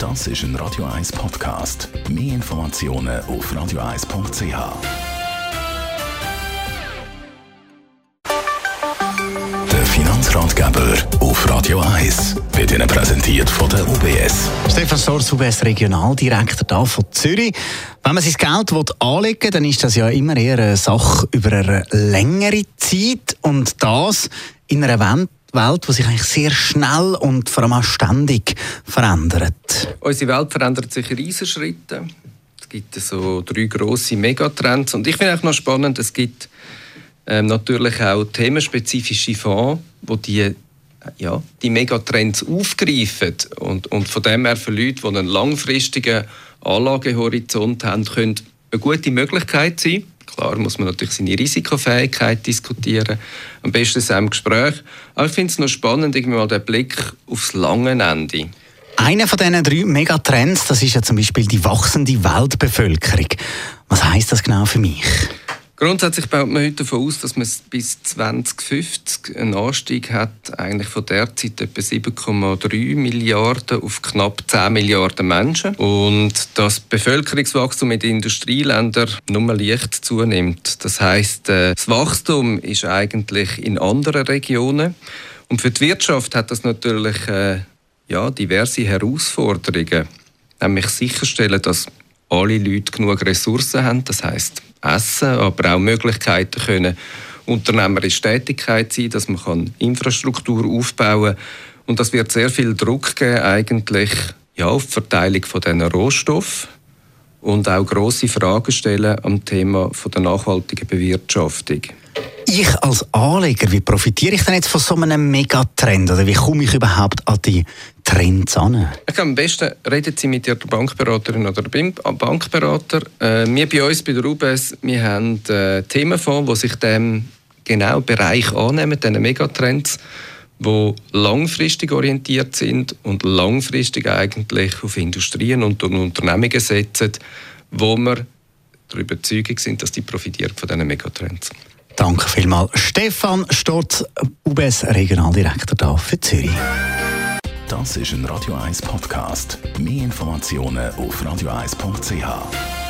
Das ist ein Radio 1 Podcast. Mehr Informationen auf radio1.ch. Der Finanzratgeber auf Radio 1 wird Ihnen präsentiert von der UBS. Stefan Sors, UBS Regionaldirektor da von Zürich. Wenn man sein Geld anlegen will, dann ist das ja immer eher eine Sache über eine längere Zeit und das in einer Welt, Welt, die sich eigentlich sehr schnell und vor allem auch ständig verändert. Unsere Welt verändert sich in Riesenschritten. Es gibt so drei grosse Megatrends und ich finde auch noch spannend, es gibt ähm, natürlich auch themenspezifische Fonds, wo die ja, die Megatrends aufgreifen und, und von dem her für Leute, die einen langfristigen Anlagehorizont haben, können eine gute Möglichkeit sein. Klar muss man natürlich seine Risikofähigkeit diskutieren, am besten einem Gespräch. Aber ich finde es noch spannend, irgendwie mal den Blick aufs lange Ende. Einer von diesen drei Megatrends, das ist ja zum Beispiel die wachsende Weltbevölkerung. Was heißt das genau für mich? Grundsätzlich baut man heute davon aus, dass man bis 2050 einen Anstieg hat, eigentlich von derzeit etwa 7,3 Milliarden auf knapp 10 Milliarden Menschen. Und das Bevölkerungswachstum in den Industrieländern nur leicht zunimmt. Das heißt, äh, das Wachstum ist eigentlich in anderen Regionen. Und für die Wirtschaft hat das natürlich äh, ja, diverse Herausforderungen. Nämlich sicherstellen, dass alle Leute genug Ressourcen haben. Das heißt Essen, aber auch Möglichkeiten können unternehmerische Tätigkeit sein, dass man kann Infrastruktur aufbauen kann. Und das wird sehr viel Druck geben eigentlich ja, auf die Verteilung von diesen Rohstoffen und auch grosse Fragen stellen am Thema von der nachhaltigen Bewirtschaftung ich als Anleger, wie profitiere ich denn jetzt von so einem Megatrend? Oder wie komme ich überhaupt an die Trends an? Ich am besten reden Sie mit Ihrer Bankberaterin oder Bankberater. Äh, wir bei uns bei der UBS, wir haben äh, Themenfonds, die sich dem genau Bereich annehmen, diesen Megatrends, die langfristig orientiert sind und langfristig eigentlich auf Industrien und Unternehmungen setzen, wo wir der Überzeugung sind, dass die profitieren von diesen Megatrends. Danke vielmals. Stefan Storz, UBS Regionaldirektor da für Zürich. Das ist ein Radio 1 Podcast. Mehr Informationen auf radio1.ch.